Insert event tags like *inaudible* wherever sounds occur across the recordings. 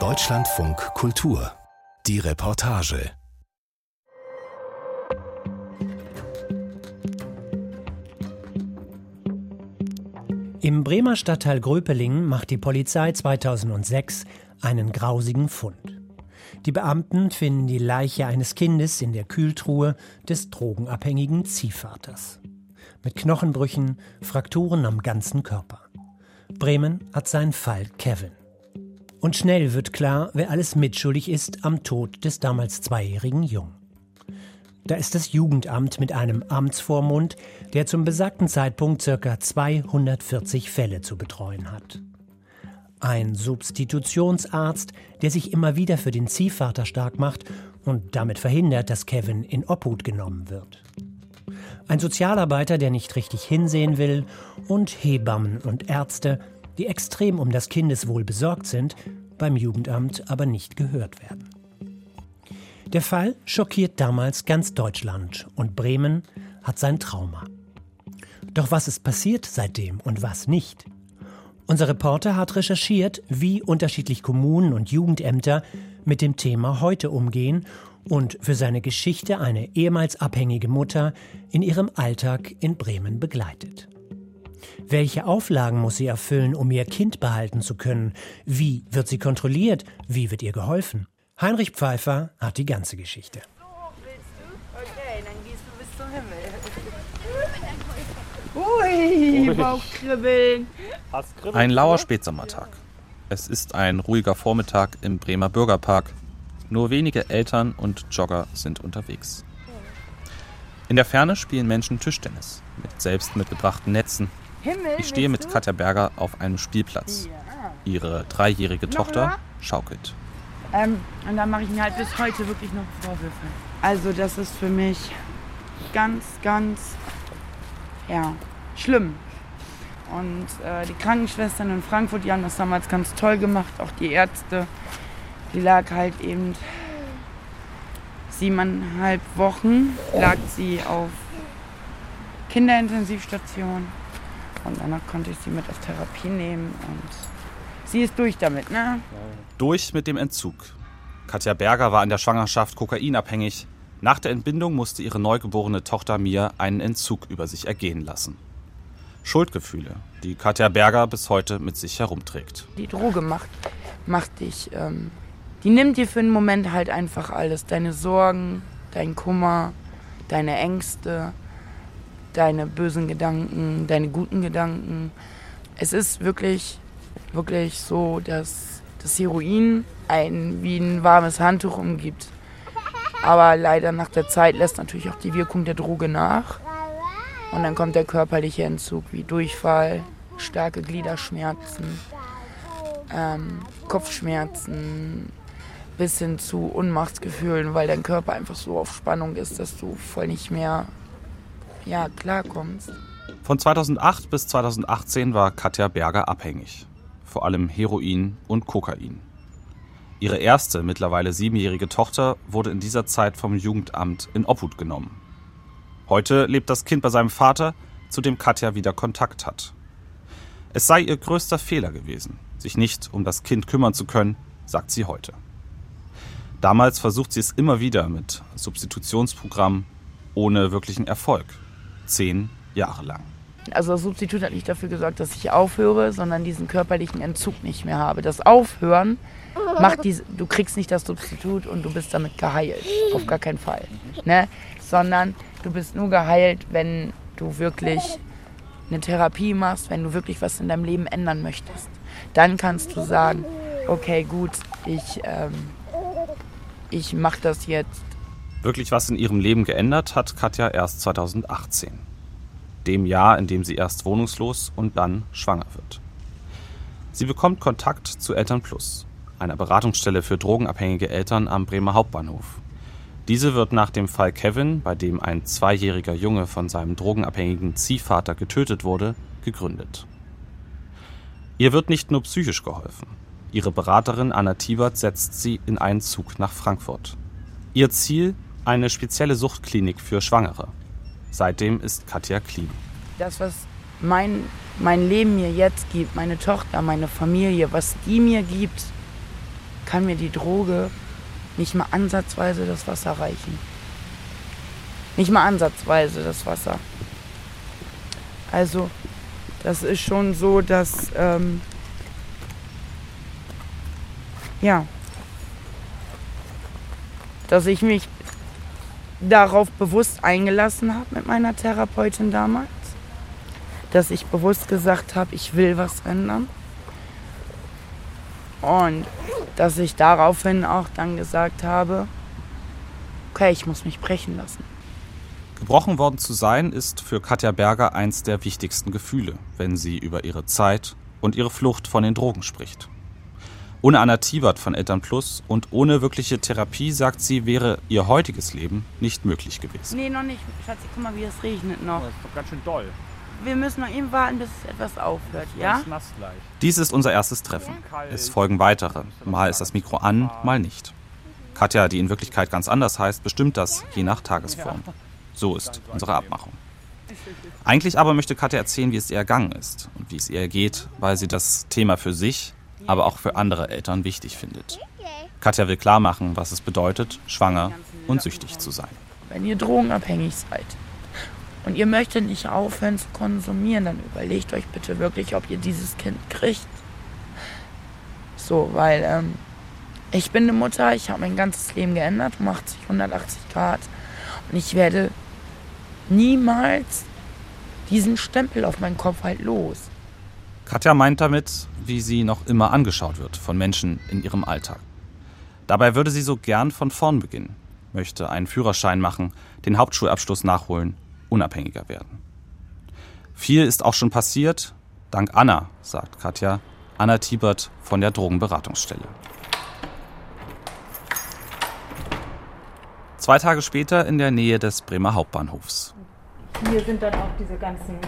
Deutschlandfunk Kultur. Die Reportage. Im Bremer Stadtteil Gröpeling macht die Polizei 2006 einen grausigen Fund. Die Beamten finden die Leiche eines Kindes in der Kühltruhe des drogenabhängigen Ziehvaters. Mit Knochenbrüchen, Frakturen am ganzen Körper. Bremen hat seinen Fall Kevin. Und schnell wird klar, wer alles mitschuldig ist am Tod des damals zweijährigen Jungen. Da ist das Jugendamt mit einem Amtsvormund, der zum besagten Zeitpunkt ca. 240 Fälle zu betreuen hat. Ein Substitutionsarzt, der sich immer wieder für den Ziehvater stark macht und damit verhindert, dass Kevin in Obhut genommen wird. Ein Sozialarbeiter, der nicht richtig hinsehen will und Hebammen und Ärzte, die extrem um das Kindeswohl besorgt sind, beim Jugendamt aber nicht gehört werden. Der Fall schockiert damals ganz Deutschland und Bremen hat sein Trauma. Doch was ist passiert seitdem und was nicht? Unser Reporter hat recherchiert, wie unterschiedlich Kommunen und Jugendämter mit dem Thema heute umgehen und für seine Geschichte eine ehemals abhängige Mutter in ihrem Alltag in Bremen begleitet. Welche Auflagen muss sie erfüllen, um ihr Kind behalten zu können? Wie wird sie kontrolliert? Wie wird ihr geholfen? Heinrich Pfeiffer hat die ganze Geschichte. Okay, dann gehst du bis zum Himmel. *laughs* Ui, Bauchkribbeln. Ein lauer Spätsommertag. Es ist ein ruhiger Vormittag im Bremer Bürgerpark. Nur wenige Eltern und Jogger sind unterwegs. In der Ferne spielen Menschen Tischtennis mit selbst mitgebrachten Netzen. Ich stehe mit Katja Berger auf einem Spielplatz. Ihre dreijährige Tochter schaukelt. Ähm, und da mache ich mir halt bis heute wirklich noch Vorwürfe. Also das ist für mich ganz, ganz, ja, schlimm. Und äh, die Krankenschwestern in Frankfurt, die haben das damals ganz toll gemacht, auch die Ärzte. Die lag halt eben siebeneinhalb Wochen, lag sie auf Kinderintensivstation. Und danach konnte ich sie mit auf Therapie nehmen und sie ist durch damit, ne? Durch mit dem Entzug. Katja Berger war in der Schwangerschaft kokainabhängig. Nach der Entbindung musste ihre neugeborene Tochter Mia einen Entzug über sich ergehen lassen. Schuldgefühle, die Katja Berger bis heute mit sich herumträgt. Die Droge macht, macht dich, ähm, die nimmt dir für einen Moment halt einfach alles. Deine Sorgen, dein Kummer, deine Ängste, deine bösen Gedanken, deine guten Gedanken. Es ist wirklich, wirklich so, dass das Heroin einen wie ein warmes Handtuch umgibt. Aber leider nach der Zeit lässt natürlich auch die Wirkung der Droge nach. Und dann kommt der körperliche Entzug wie Durchfall, starke Gliederschmerzen, ähm, Kopfschmerzen, bis hin zu Ohnmachtsgefühlen, weil dein Körper einfach so auf Spannung ist, dass du voll nicht mehr ja, klarkommst. Von 2008 bis 2018 war Katja Berger abhängig. Vor allem Heroin und Kokain. Ihre erste, mittlerweile siebenjährige Tochter wurde in dieser Zeit vom Jugendamt in Obhut genommen. Heute lebt das Kind bei seinem Vater, zu dem Katja wieder Kontakt hat. Es sei ihr größter Fehler gewesen, sich nicht um das Kind kümmern zu können, sagt sie heute. Damals versucht sie es immer wieder mit Substitutionsprogrammen ohne wirklichen Erfolg. Zehn Jahre lang. Also das Substitut hat nicht dafür gesorgt, dass ich aufhöre, sondern diesen körperlichen Entzug nicht mehr habe. Das Aufhören macht diese, du kriegst nicht das Substitut und du bist damit geheilt. Auf gar keinen Fall. Ne? Sondern du bist nur geheilt, wenn du wirklich eine Therapie machst, wenn du wirklich was in deinem Leben ändern möchtest. Dann kannst du sagen, okay, gut, ich, ähm, ich mache das jetzt. Wirklich was in ihrem Leben geändert hat Katja erst 2018. Dem Jahr, in dem sie erst wohnungslos und dann schwanger wird. Sie bekommt Kontakt zu Eltern Plus, einer Beratungsstelle für drogenabhängige Eltern am Bremer Hauptbahnhof. Diese wird nach dem Fall Kevin, bei dem ein zweijähriger Junge von seinem drogenabhängigen Ziehvater getötet wurde, gegründet. Ihr wird nicht nur psychisch geholfen. Ihre Beraterin Anna Tiebert setzt sie in einen Zug nach Frankfurt. Ihr Ziel eine spezielle Suchtklinik für Schwangere. Seitdem ist Katja clean. Das, was mein, mein Leben mir jetzt gibt, meine Tochter, meine Familie, was die mir gibt, kann mir die Droge nicht mal ansatzweise das Wasser reichen. Nicht mal ansatzweise das Wasser. Also, das ist schon so, dass, ähm, ja, dass ich mich darauf bewusst eingelassen habe mit meiner Therapeutin damals. Dass ich bewusst gesagt habe, ich will was ändern. Und dass ich daraufhin auch dann gesagt habe, okay, ich muss mich brechen lassen. Gebrochen worden zu sein ist für Katja Berger eins der wichtigsten Gefühle, wenn sie über ihre Zeit und ihre Flucht von den Drogen spricht. Ohne Anna Tiebert von Eltern Plus und ohne wirkliche Therapie, sagt sie, wäre ihr heutiges Leben nicht möglich gewesen. Nee, noch nicht. Schatzi, guck mal, wie es regnet noch. Das ist doch ganz schön doll. Wir müssen noch eben warten, bis es etwas aufhört, ja? Ganz nass gleich. Dies ist unser erstes Treffen. Es folgen weitere. Mal ist das Mikro an, mal nicht. Katja, die in Wirklichkeit ganz anders heißt, bestimmt das je nach Tagesform. So ist unsere Abmachung. Eigentlich aber möchte Katja erzählen, wie es ihr ergangen ist und wie es ihr geht, weil sie das Thema für sich, aber auch für andere Eltern wichtig findet. Katja will klar machen, was es bedeutet, schwanger und süchtig zu sein. Wenn ihr drogenabhängig seid und ihr möchtet nicht aufhören zu konsumieren, dann überlegt euch bitte wirklich, ob ihr dieses Kind kriegt. So, weil ähm, ich bin eine Mutter, ich habe mein ganzes Leben geändert, um 80, 180 Grad. Und ich werde niemals diesen Stempel auf meinen Kopf halt los. Katja meint damit, wie sie noch immer angeschaut wird von Menschen in ihrem Alltag. Dabei würde sie so gern von vorn beginnen, möchte einen Führerschein machen, den Hauptschulabschluss nachholen, unabhängiger werden. Viel ist auch schon passiert, dank Anna, sagt Katja, Anna Tiebert von der Drogenberatungsstelle. Zwei Tage später in der Nähe des Bremer Hauptbahnhofs. Hier sind dann auch diese ganzen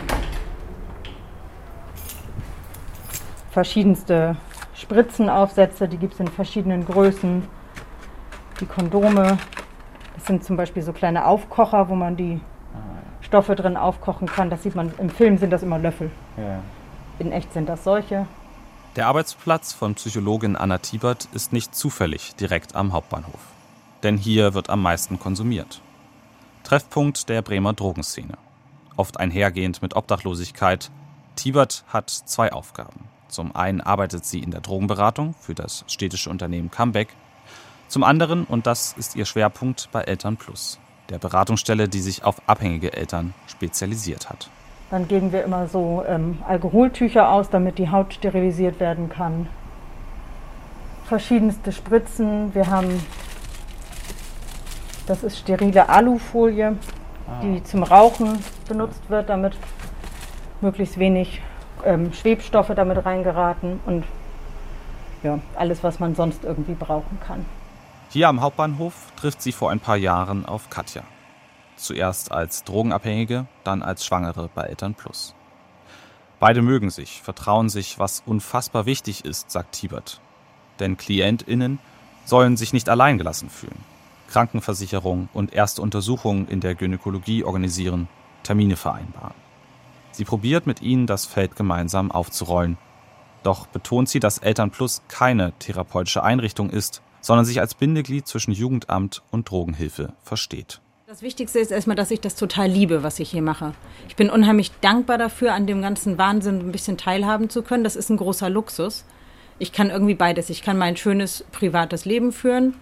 verschiedenste Spritzenaufsätze, die gibt es in verschiedenen Größen. Die Kondome, das sind zum Beispiel so kleine Aufkocher, wo man die Stoffe drin aufkochen kann. Das sieht man, im Film sind das immer Löffel. Ja. In echt sind das solche. Der Arbeitsplatz von Psychologin Anna Tiebert ist nicht zufällig direkt am Hauptbahnhof. Denn hier wird am meisten konsumiert. Treffpunkt der Bremer Drogenszene. Oft einhergehend mit Obdachlosigkeit. Tiebert hat zwei Aufgaben. Zum einen arbeitet sie in der Drogenberatung für das städtische Unternehmen Comeback. Zum anderen, und das ist ihr Schwerpunkt, bei Eltern Plus, der Beratungsstelle, die sich auf abhängige Eltern spezialisiert hat. Dann geben wir immer so ähm, Alkoholtücher aus, damit die Haut sterilisiert werden kann. Verschiedenste Spritzen. Wir haben, das ist sterile Alufolie, die zum Rauchen benutzt wird, damit möglichst wenig ähm, Schwebstoffe damit reingeraten und ja, alles, was man sonst irgendwie brauchen kann. Hier am Hauptbahnhof trifft sie vor ein paar Jahren auf Katja. Zuerst als Drogenabhängige, dann als Schwangere bei Eltern Plus. Beide mögen sich, vertrauen sich, was unfassbar wichtig ist, sagt Tibert. Denn KlientInnen sollen sich nicht allein gelassen fühlen. Krankenversicherung und erste Untersuchungen in der Gynäkologie organisieren, Termine vereinbaren. Sie probiert mit ihnen das Feld gemeinsam aufzurollen. Doch betont sie, dass Eltern Plus keine therapeutische Einrichtung ist, sondern sich als Bindeglied zwischen Jugendamt und Drogenhilfe versteht. Das Wichtigste ist erstmal, dass ich das total liebe, was ich hier mache. Ich bin unheimlich dankbar dafür, an dem ganzen Wahnsinn ein bisschen teilhaben zu können. Das ist ein großer Luxus. Ich kann irgendwie beides. Ich kann mein schönes privates Leben führen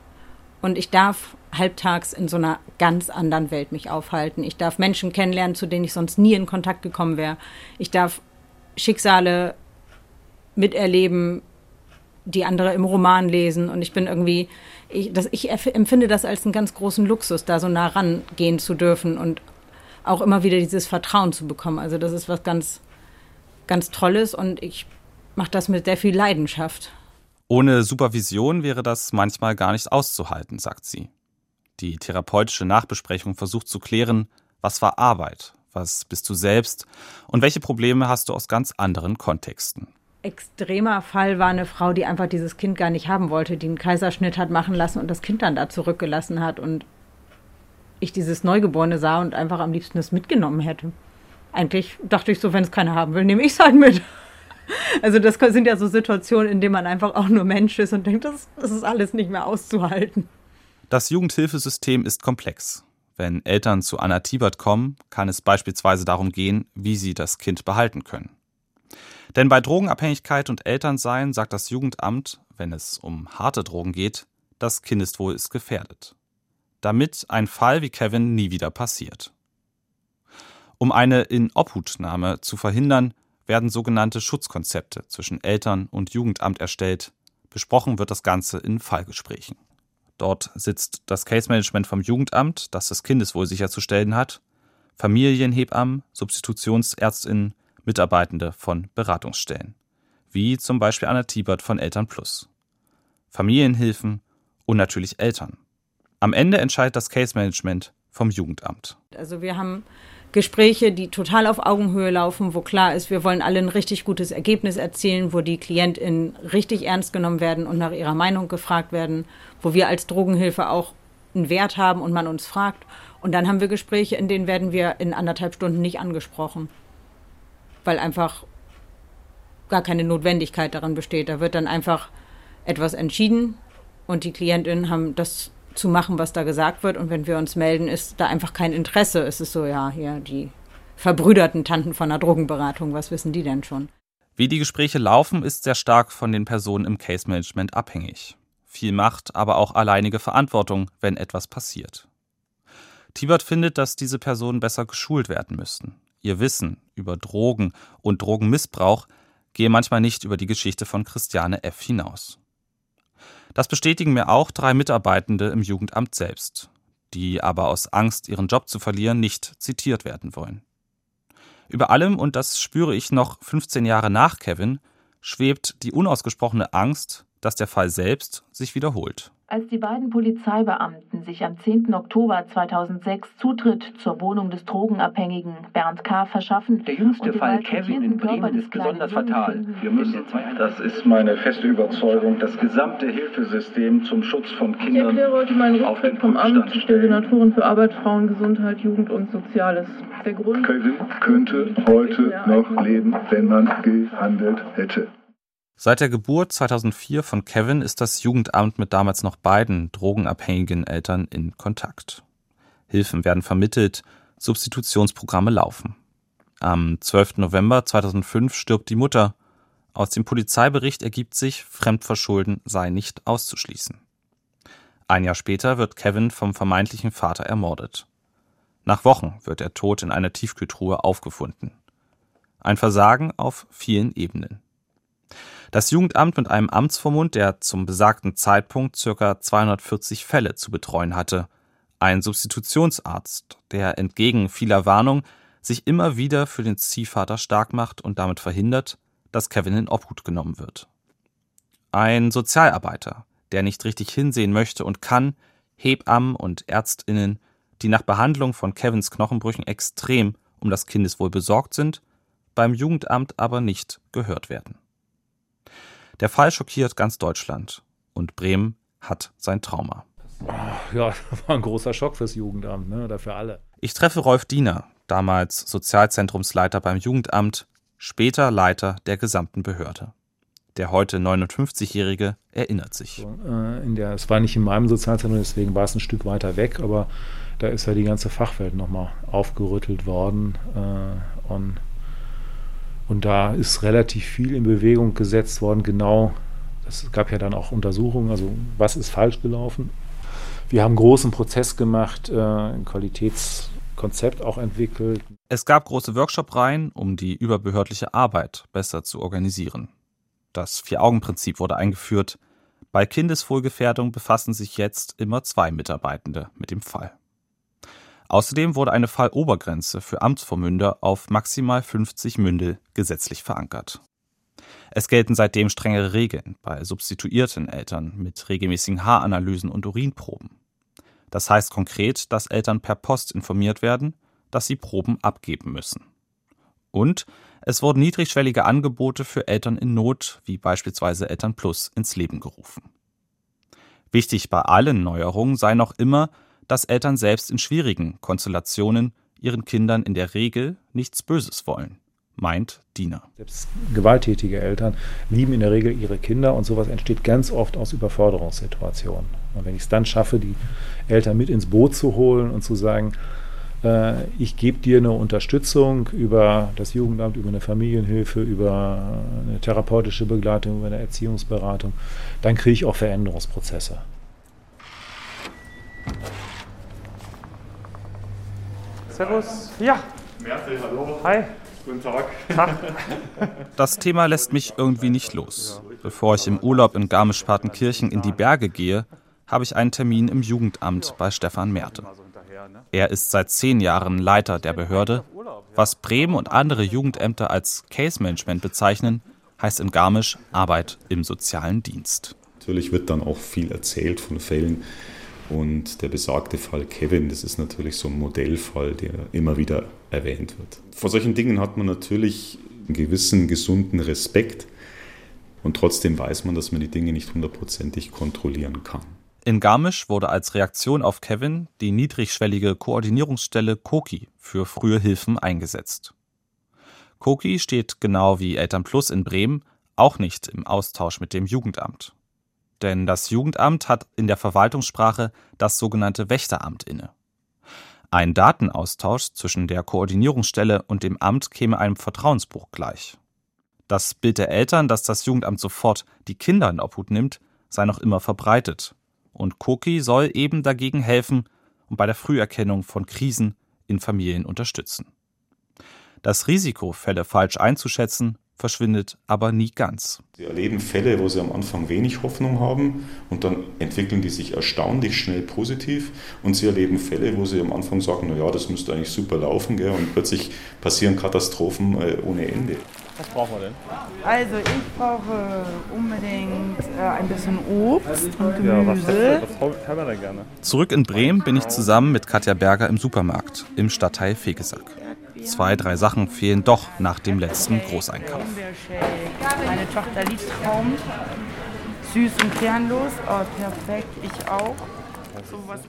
und ich darf halbtags in so einer ganz anderen Welt mich aufhalten. Ich darf Menschen kennenlernen, zu denen ich sonst nie in Kontakt gekommen wäre. Ich darf Schicksale miterleben, die andere im Roman lesen. Und ich bin irgendwie, ich, das, ich empfinde das als einen ganz großen Luxus, da so nah rangehen zu dürfen und auch immer wieder dieses Vertrauen zu bekommen. Also das ist was ganz, ganz Tolles und ich mache das mit sehr viel Leidenschaft. Ohne Supervision wäre das manchmal gar nicht auszuhalten, sagt sie. Die therapeutische Nachbesprechung versucht zu klären, was war Arbeit, was bist du selbst und welche Probleme hast du aus ganz anderen Kontexten. Extremer Fall war eine Frau, die einfach dieses Kind gar nicht haben wollte, die einen Kaiserschnitt hat machen lassen und das Kind dann da zurückgelassen hat und ich dieses Neugeborene sah und einfach am liebsten das mitgenommen hätte. eigentlich dachte ich so, wenn es keiner haben will, nehme ich es halt mit. Also das sind ja so Situationen, in denen man einfach auch nur Mensch ist und denkt, das, das ist alles nicht mehr auszuhalten. Das Jugendhilfesystem ist komplex. Wenn Eltern zu Anna Tibert kommen, kann es beispielsweise darum gehen, wie sie das Kind behalten können. Denn bei Drogenabhängigkeit und Elternsein sagt das Jugendamt, wenn es um harte Drogen geht, das Kindeswohl ist gefährdet. Damit ein Fall wie Kevin nie wieder passiert. Um eine Inobhutnahme zu verhindern, werden sogenannte Schutzkonzepte zwischen Eltern und Jugendamt erstellt. Besprochen wird das Ganze in Fallgesprächen. Dort sitzt das Case Management vom Jugendamt, das das Kindeswohl sicherzustellen hat, Familienhebammen, Substitutionsärztinnen, Mitarbeitende von Beratungsstellen, wie zum Beispiel Anna Tiebert von Eltern Plus, Familienhilfen und natürlich Eltern. Am Ende entscheidet das Case Management vom Jugendamt. Also wir haben Gespräche, die total auf Augenhöhe laufen, wo klar ist, wir wollen alle ein richtig gutes Ergebnis erzielen, wo die KlientInnen richtig ernst genommen werden und nach ihrer Meinung gefragt werden, wo wir als Drogenhilfe auch einen Wert haben und man uns fragt. Und dann haben wir Gespräche, in denen werden wir in anderthalb Stunden nicht angesprochen, weil einfach gar keine Notwendigkeit darin besteht. Da wird dann einfach etwas entschieden und die KlientInnen haben das zu machen, was da gesagt wird. Und wenn wir uns melden, ist da einfach kein Interesse. Es ist so, ja, hier die verbrüderten Tanten von der Drogenberatung, was wissen die denn schon? Wie die Gespräche laufen, ist sehr stark von den Personen im Case Management abhängig. Viel Macht, aber auch alleinige Verantwortung, wenn etwas passiert. Tibert findet, dass diese Personen besser geschult werden müssten. Ihr Wissen über Drogen und Drogenmissbrauch gehe manchmal nicht über die Geschichte von Christiane F. hinaus. Das bestätigen mir auch drei Mitarbeitende im Jugendamt selbst, die aber aus Angst, ihren Job zu verlieren, nicht zitiert werden wollen. Über allem, und das spüre ich noch 15 Jahre nach Kevin, schwebt die unausgesprochene Angst, dass der Fall selbst sich wiederholt. Als die beiden Polizeibeamten sich am 10. Oktober 2006 Zutritt zur Wohnung des Drogenabhängigen Bernd K. verschaffen. Der jüngste Fall Kevin in Bremen ist besonders fatal. Wir müssen, das ist meine feste Überzeugung, das gesamte Hilfesystem zum Schutz von Kindern. Ich erkläre heute meinen Rücktritt vom Amt der Senatorin für Arbeit, Frauen, Gesundheit, Jugend und Soziales. Der Grund Kevin könnte heute noch leben, wenn man gehandelt hätte. Seit der Geburt 2004 von Kevin ist das Jugendamt mit damals noch beiden drogenabhängigen Eltern in Kontakt. Hilfen werden vermittelt, Substitutionsprogramme laufen. Am 12. November 2005 stirbt die Mutter. Aus dem Polizeibericht ergibt sich, Fremdverschulden sei nicht auszuschließen. Ein Jahr später wird Kevin vom vermeintlichen Vater ermordet. Nach Wochen wird er tot in einer Tiefkühltruhe aufgefunden. Ein Versagen auf vielen Ebenen. Das Jugendamt mit einem Amtsvormund, der zum besagten Zeitpunkt ca. 240 Fälle zu betreuen hatte. Ein Substitutionsarzt, der entgegen vieler Warnung sich immer wieder für den Ziehvater stark macht und damit verhindert, dass Kevin in Obhut genommen wird. Ein Sozialarbeiter, der nicht richtig hinsehen möchte und kann, Hebammen und Ärztinnen, die nach Behandlung von Kevins Knochenbrüchen extrem um das Kindeswohl besorgt sind, beim Jugendamt aber nicht gehört werden. Der Fall schockiert ganz Deutschland und Bremen hat sein Trauma. Ja, *laughs* das war ein großer Schock fürs Jugendamt, ne, oder für alle. Ich treffe Rolf Diener, damals Sozialzentrumsleiter beim Jugendamt, später Leiter der gesamten Behörde. Der heute 59-Jährige erinnert sich. Äh, in der, es war nicht in meinem Sozialzentrum, deswegen war es ein Stück weiter weg, aber da ist ja die ganze Fachwelt nochmal aufgerüttelt worden. Äh, und und da ist relativ viel in Bewegung gesetzt worden, genau. Es gab ja dann auch Untersuchungen, also was ist falsch gelaufen. Wir haben einen großen Prozess gemacht, äh, ein Qualitätskonzept auch entwickelt. Es gab große Workshop-Reihen, um die überbehördliche Arbeit besser zu organisieren. Das Vier-Augen-Prinzip wurde eingeführt. Bei Kindeswohlgefährdung befassen sich jetzt immer zwei Mitarbeitende mit dem Fall. Außerdem wurde eine Fallobergrenze für Amtsvormünder auf maximal 50 Mündel gesetzlich verankert. Es gelten seitdem strengere Regeln bei substituierten Eltern mit regelmäßigen Haaranalysen und Urinproben. Das heißt konkret, dass Eltern per Post informiert werden, dass sie Proben abgeben müssen. Und es wurden niedrigschwellige Angebote für Eltern in Not, wie beispielsweise Eltern Plus, ins Leben gerufen. Wichtig bei allen Neuerungen sei noch immer, dass Eltern selbst in schwierigen Konstellationen ihren Kindern in der Regel nichts Böses wollen, meint Dina. Selbst gewalttätige Eltern lieben in der Regel ihre Kinder und sowas entsteht ganz oft aus Überforderungssituationen. Und wenn ich es dann schaffe, die Eltern mit ins Boot zu holen und zu sagen, äh, ich gebe dir eine Unterstützung über das Jugendamt, über eine Familienhilfe, über eine therapeutische Begleitung, über eine Erziehungsberatung, dann kriege ich auch Veränderungsprozesse. Servus. Ja. Merkel, hallo. Hi. Guten Tag. Tag. *laughs* Das Thema lässt mich irgendwie nicht los. Bevor ich im Urlaub in Garmisch-Partenkirchen in die Berge gehe, habe ich einen Termin im Jugendamt bei Stefan Merte. Er ist seit zehn Jahren Leiter der Behörde. Was Bremen und andere Jugendämter als Case Management bezeichnen, heißt in Garmisch Arbeit im sozialen Dienst. Natürlich wird dann auch viel erzählt von Fällen, und der besagte Fall Kevin, das ist natürlich so ein Modellfall, der immer wieder erwähnt wird. Vor solchen Dingen hat man natürlich einen gewissen gesunden Respekt und trotzdem weiß man, dass man die Dinge nicht hundertprozentig kontrollieren kann. In Garmisch wurde als Reaktion auf Kevin die niedrigschwellige Koordinierungsstelle Koki für frühe Hilfen eingesetzt. Koki steht genau wie Eltern Plus in Bremen auch nicht im Austausch mit dem Jugendamt denn das Jugendamt hat in der Verwaltungssprache das sogenannte Wächteramt inne. Ein Datenaustausch zwischen der Koordinierungsstelle und dem Amt käme einem Vertrauensbruch gleich. Das Bild der Eltern, dass das Jugendamt sofort die Kinder in Obhut nimmt, sei noch immer verbreitet. Und Koki soll eben dagegen helfen und bei der Früherkennung von Krisen in Familien unterstützen. Das Risiko, Fälle falsch einzuschätzen, verschwindet aber nie ganz. Sie erleben Fälle, wo sie am Anfang wenig Hoffnung haben und dann entwickeln die sich erstaunlich schnell positiv und sie erleben Fälle, wo sie am Anfang sagen, naja, das müsste eigentlich super laufen gell? und plötzlich passieren Katastrophen äh, ohne Ende. Was brauchen wir denn? Also ich brauche unbedingt äh, ein bisschen Obst und Gemüse. Ja, was, was haben wir denn gerne? Zurück in Bremen bin ich zusammen mit Katja Berger im Supermarkt im Stadtteil Fegesack. Zwei, drei Sachen fehlen doch nach dem letzten Großeinkauf. Meine Tochter liebt Traum. Süß und kernlos. Oh, perfekt. Ich auch.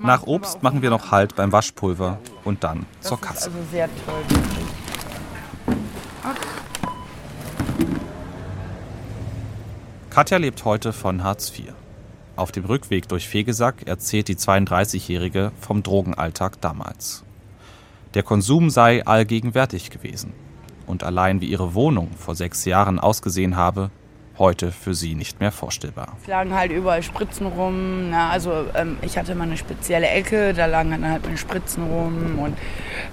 Nach Obst machen wir noch Halt beim Waschpulver und dann zur Kasse. also sehr toll. Katja lebt heute von Hartz IV. Auf dem Rückweg durch Fegesack erzählt die 32-Jährige vom Drogenalltag damals. Der Konsum sei allgegenwärtig gewesen. Und allein wie ihre Wohnung vor sechs Jahren ausgesehen habe, heute für sie nicht mehr vorstellbar. Es lagen halt überall Spritzen rum. Na, also ähm, ich hatte mal eine spezielle Ecke, da lagen dann halt meine Spritzen rum und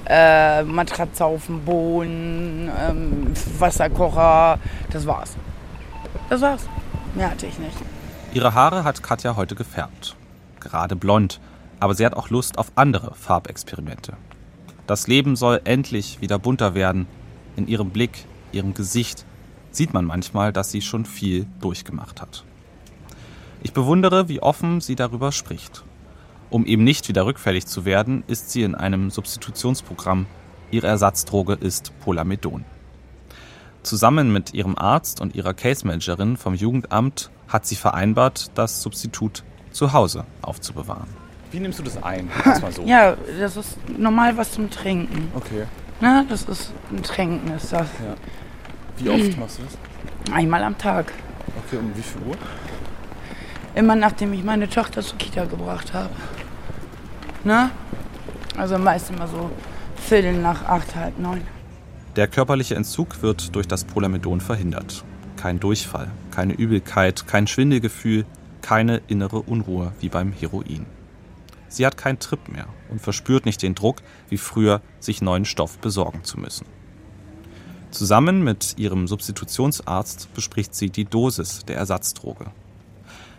äh, Matratze auf dem Boden, ähm, Wasserkocher. Das war's. Das war's. Mehr hatte ich nicht. Ihre Haare hat Katja heute gefärbt. Gerade blond, aber sie hat auch Lust auf andere Farbexperimente. Das Leben soll endlich wieder bunter werden. In ihrem Blick, ihrem Gesicht sieht man manchmal, dass sie schon viel durchgemacht hat. Ich bewundere, wie offen sie darüber spricht. Um eben nicht wieder rückfällig zu werden, ist sie in einem Substitutionsprogramm. Ihre Ersatzdroge ist Polamedon. Zusammen mit ihrem Arzt und ihrer Case Managerin vom Jugendamt hat sie vereinbart, das Substitut zu Hause aufzubewahren. Wie nimmst du das ein? *laughs* Mal so. Ja, das ist normal was zum Trinken. Okay. Na, das ist ein Trinken, ist das. Ja. Wie oft machst du das? Einmal am Tag. Okay, um wie viel Uhr? Immer nachdem ich meine Tochter zur Kita gebracht habe. Na? Also meist immer so Viertel nach acht, halb neun. Der körperliche Entzug wird durch das Polamedon verhindert. Kein Durchfall, keine Übelkeit, kein Schwindelgefühl, keine innere Unruhe wie beim Heroin. Sie hat keinen Trip mehr und verspürt nicht den Druck, wie früher, sich neuen Stoff besorgen zu müssen. Zusammen mit ihrem Substitutionsarzt bespricht sie die Dosis der Ersatzdroge.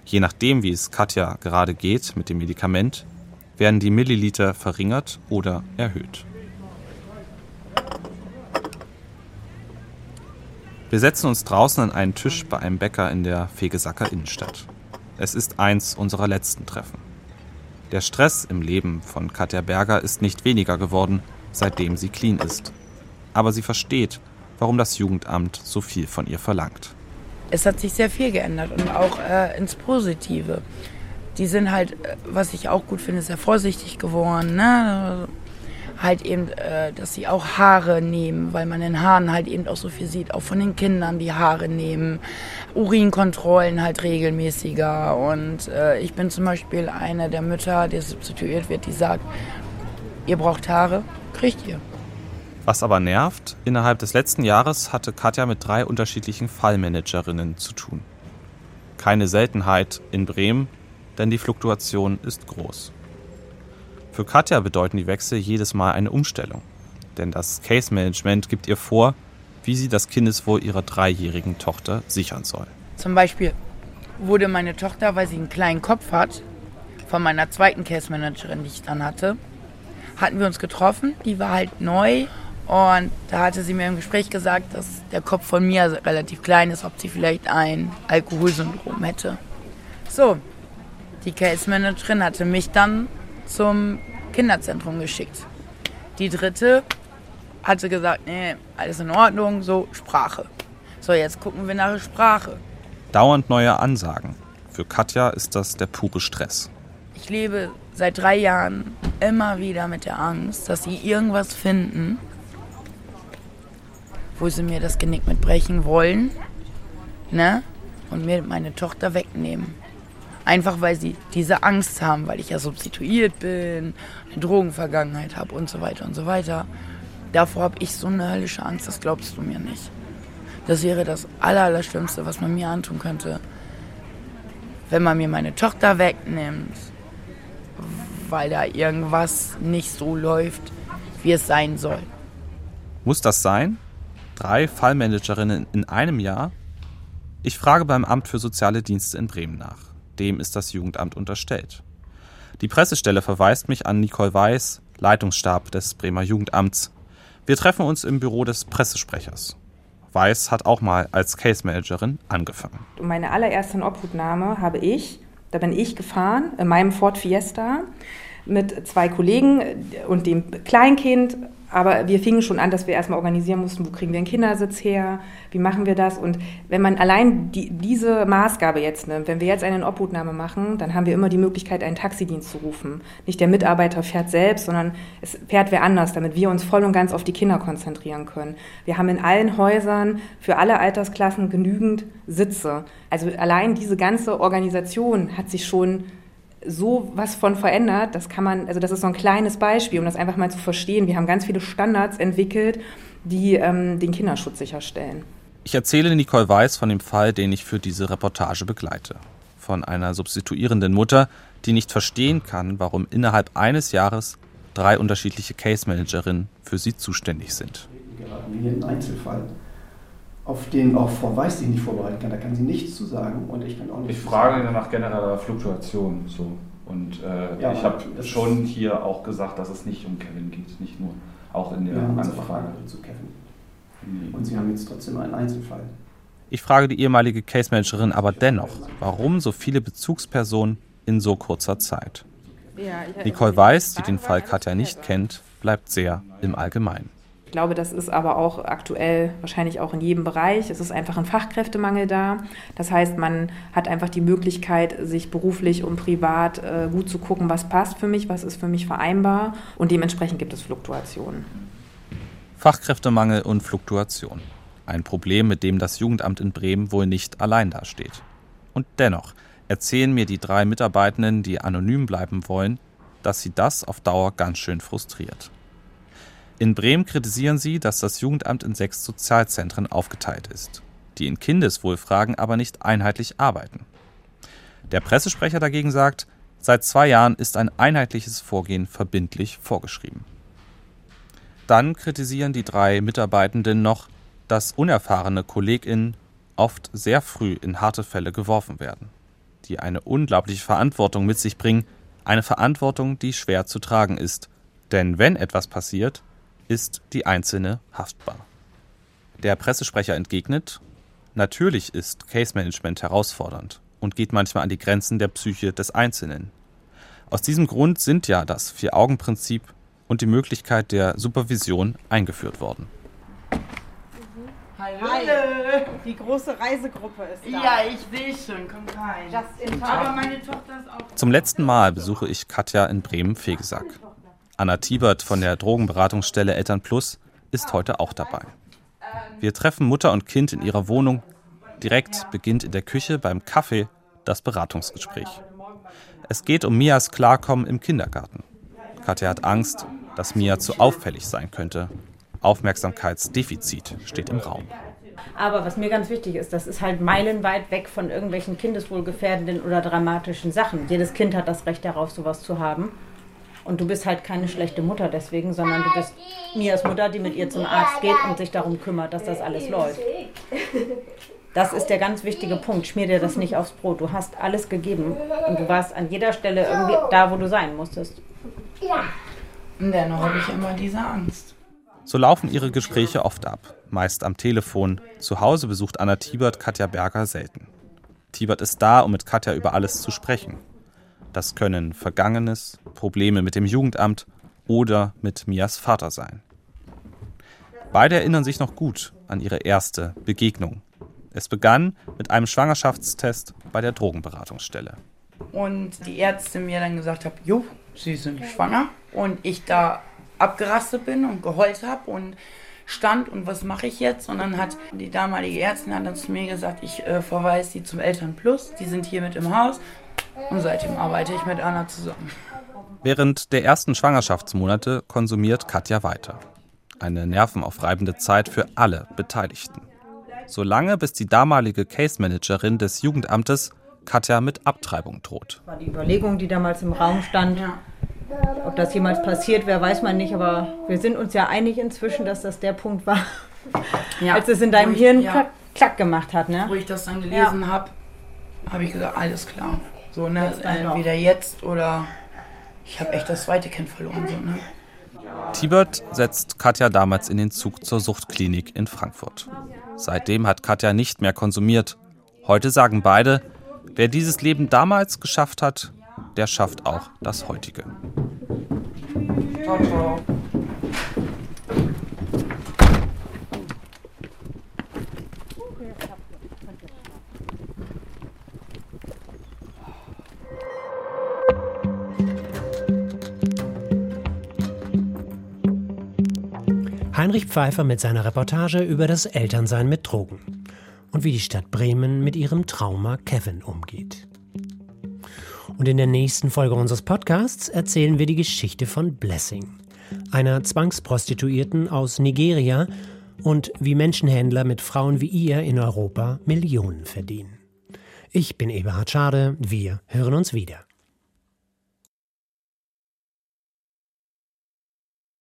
Je nachdem, wie es Katja gerade geht mit dem Medikament, werden die Milliliter verringert oder erhöht. Wir setzen uns draußen an einen Tisch bei einem Bäcker in der Fegesacker Innenstadt. Es ist eins unserer letzten Treffen. Der Stress im Leben von Katja Berger ist nicht weniger geworden, seitdem sie clean ist. Aber sie versteht, warum das Jugendamt so viel von ihr verlangt. Es hat sich sehr viel geändert und auch äh, ins Positive. Die sind halt, äh, was ich auch gut finde, sehr vorsichtig geworden. Ne? Halt eben, äh, dass sie auch Haare nehmen, weil man in Haaren halt eben auch so viel sieht, auch von den Kindern die Haare nehmen, Urinkontrollen halt regelmäßiger und äh, ich bin zum Beispiel eine der Mütter, die substituiert wird, die sagt, ihr braucht Haare, kriegt ihr. Was aber nervt, innerhalb des letzten Jahres hatte Katja mit drei unterschiedlichen Fallmanagerinnen zu tun. Keine Seltenheit in Bremen, denn die Fluktuation ist groß. Für Katja bedeuten die Wechsel jedes Mal eine Umstellung, denn das Case Management gibt ihr vor, wie sie das Kindeswohl ihrer dreijährigen Tochter sichern soll. Zum Beispiel wurde meine Tochter, weil sie einen kleinen Kopf hat, von meiner zweiten Case Managerin, die ich dann hatte, hatten wir uns getroffen. Die war halt neu und da hatte sie mir im Gespräch gesagt, dass der Kopf von mir relativ klein ist, ob sie vielleicht ein Alkoholsyndrom hätte. So, die Case Managerin hatte mich dann zum Kinderzentrum geschickt. Die dritte hatte gesagt, nee, alles in Ordnung, so Sprache. So, jetzt gucken wir nach Sprache. Dauernd neue Ansagen. Für Katja ist das der pure Stress. Ich lebe seit drei Jahren immer wieder mit der Angst, dass sie irgendwas finden, wo sie mir das Genick mitbrechen wollen, ne? Und mir meine Tochter wegnehmen. Einfach weil sie diese Angst haben, weil ich ja substituiert bin, eine Drogenvergangenheit habe und so weiter und so weiter. Davor habe ich so eine höllische Angst, das glaubst du mir nicht. Das wäre das Allerschlimmste, was man mir antun könnte. Wenn man mir meine Tochter wegnimmt, weil da irgendwas nicht so läuft, wie es sein soll. Muss das sein? Drei Fallmanagerinnen in einem Jahr? Ich frage beim Amt für Soziale Dienste in Bremen nach. Dem ist das Jugendamt unterstellt. Die Pressestelle verweist mich an Nicole Weiß, Leitungsstab des Bremer Jugendamts. Wir treffen uns im Büro des Pressesprechers. Weiß hat auch mal als Case Managerin angefangen. Meine allererste Obhutnahme habe ich, da bin ich gefahren, in meinem Ford Fiesta mit zwei Kollegen und dem Kleinkind aber wir fingen schon an, dass wir erstmal organisieren mussten, wo kriegen wir einen Kindersitz her, wie machen wir das. Und wenn man allein die, diese Maßgabe jetzt nimmt, wenn wir jetzt eine Obhutnahme machen, dann haben wir immer die Möglichkeit, einen Taxidienst zu rufen. Nicht der Mitarbeiter fährt selbst, sondern es fährt wer anders, damit wir uns voll und ganz auf die Kinder konzentrieren können. Wir haben in allen Häusern für alle Altersklassen genügend Sitze. Also allein diese ganze Organisation hat sich schon so was von verändert, das kann man, also das ist so ein kleines Beispiel, um das einfach mal zu verstehen. Wir haben ganz viele Standards entwickelt, die ähm, den Kinderschutz sicherstellen. Ich erzähle Nicole Weiß von dem Fall, den ich für diese Reportage begleite. Von einer substituierenden Mutter, die nicht verstehen kann, warum innerhalb eines Jahres drei unterschiedliche Case Managerinnen für sie zuständig sind. Geraten wie ein Einzelfall auf den auch Frau Weiß sich nicht vorbereiten kann. Da kann sie nichts zu sagen und ich kann auch nicht. Ich frage nach genereller Fluktuation. So. Und äh, ja, ich habe schon hier auch gesagt, dass es nicht um Kevin geht, nicht nur. Auch in der ja, Anfrage. zu Kevin. Nee. Und Sie haben jetzt trotzdem einen Einzelfall. Ich frage die ehemalige Case Managerin aber dennoch, warum so viele Bezugspersonen in so kurzer Zeit? Nicole Weiß, die den Fall Katja nicht kennt, bleibt sehr im Allgemeinen. Ich glaube, das ist aber auch aktuell wahrscheinlich auch in jedem Bereich. Es ist einfach ein Fachkräftemangel da. Das heißt, man hat einfach die Möglichkeit, sich beruflich und privat äh, gut zu gucken, was passt für mich, was ist für mich vereinbar. Und dementsprechend gibt es Fluktuationen. Fachkräftemangel und Fluktuation. Ein Problem, mit dem das Jugendamt in Bremen wohl nicht allein dasteht. Und dennoch erzählen mir die drei Mitarbeitenden, die anonym bleiben wollen, dass sie das auf Dauer ganz schön frustriert. In Bremen kritisieren sie, dass das Jugendamt in sechs Sozialzentren aufgeteilt ist, die in Kindeswohlfragen aber nicht einheitlich arbeiten. Der Pressesprecher dagegen sagt, seit zwei Jahren ist ein einheitliches Vorgehen verbindlich vorgeschrieben. Dann kritisieren die drei Mitarbeitenden noch, dass unerfahrene KollegInnen oft sehr früh in harte Fälle geworfen werden, die eine unglaubliche Verantwortung mit sich bringen, eine Verantwortung, die schwer zu tragen ist. Denn wenn etwas passiert, ist die Einzelne haftbar. Der Pressesprecher entgegnet, natürlich ist Case Management herausfordernd und geht manchmal an die Grenzen der Psyche des Einzelnen. Aus diesem Grund sind ja das Vier-Augen-Prinzip und die Möglichkeit der Supervision eingeführt worden. Hallo. Die große Reisegruppe ist da. Ja, ich sehe schon. Komm rein. Just in Aber meine Tochter ist auch. Zum letzten Mal besuche ich Katja in Bremen-Fegesack. Anna Tiebert von der Drogenberatungsstelle Eltern Plus ist heute auch dabei. Wir treffen Mutter und Kind in ihrer Wohnung. Direkt beginnt in der Küche beim Kaffee das Beratungsgespräch. Es geht um Mias Klarkommen im Kindergarten. Katja hat Angst, dass Mia zu auffällig sein könnte. Aufmerksamkeitsdefizit steht im Raum. Aber was mir ganz wichtig ist, das ist halt meilenweit weg von irgendwelchen kindeswohlgefährdenden oder dramatischen Sachen. Jedes Kind hat das Recht darauf, sowas zu haben. Und du bist halt keine schlechte Mutter deswegen, sondern du bist Mias Mutter, die mit ihr zum Arzt geht und sich darum kümmert, dass das alles läuft. Das ist der ganz wichtige Punkt. Schmier dir das nicht aufs Brot. Du hast alles gegeben und du warst an jeder Stelle irgendwie da, wo du sein musstest. Ja. Und dennoch habe ich immer diese Angst. So laufen ihre Gespräche oft ab, meist am Telefon. Zu Hause besucht Anna Tiebert Katja Berger selten. Tiebert ist da, um mit Katja über alles zu sprechen. Das können Vergangenes, Probleme mit dem Jugendamt oder mit Mias Vater sein. Beide erinnern sich noch gut an ihre erste Begegnung. Es begann mit einem Schwangerschaftstest bei der Drogenberatungsstelle. Und die Ärztin mir dann gesagt hat, jo, Sie sind schwanger. Und ich da abgerastet bin und geheult habe und stand und was mache ich jetzt? Und dann hat die damalige Ärztin hat dann zu mir gesagt, ich äh, verweise sie zum Eltern Plus, die sind hier mit im Haus und seitdem arbeite ich mit Anna zusammen. Während der ersten Schwangerschaftsmonate konsumiert Katja weiter. Eine nervenaufreibende Zeit für alle Beteiligten. Solange bis die damalige Case Managerin des Jugendamtes Katja mit Abtreibung droht. War die Überlegung, die damals im Raum stand. Ob das jemals passiert wäre, weiß man nicht, aber wir sind uns ja einig inzwischen, dass das der Punkt war, ja. als es in deinem ich, Hirn ja. klack, klack, gemacht hat. Ne? Wo ich das dann gelesen ja. habe, habe ich gesagt, alles klar. So, ne? Entweder jetzt oder ich habe echt das zweite Kind verloren. So, ne? Tibert setzt Katja damals in den Zug zur Suchtklinik in Frankfurt. Seitdem hat Katja nicht mehr konsumiert. Heute sagen beide, wer dieses Leben damals geschafft hat, der schafft auch das heutige. Ciao, ciao. Heinrich Pfeiffer mit seiner Reportage über das Elternsein mit Drogen und wie die Stadt Bremen mit ihrem Trauma Kevin umgeht. Und in der nächsten Folge unseres Podcasts erzählen wir die Geschichte von Blessing, einer Zwangsprostituierten aus Nigeria und wie Menschenhändler mit Frauen wie ihr in Europa Millionen verdienen. Ich bin Eberhard Schade, wir hören uns wieder.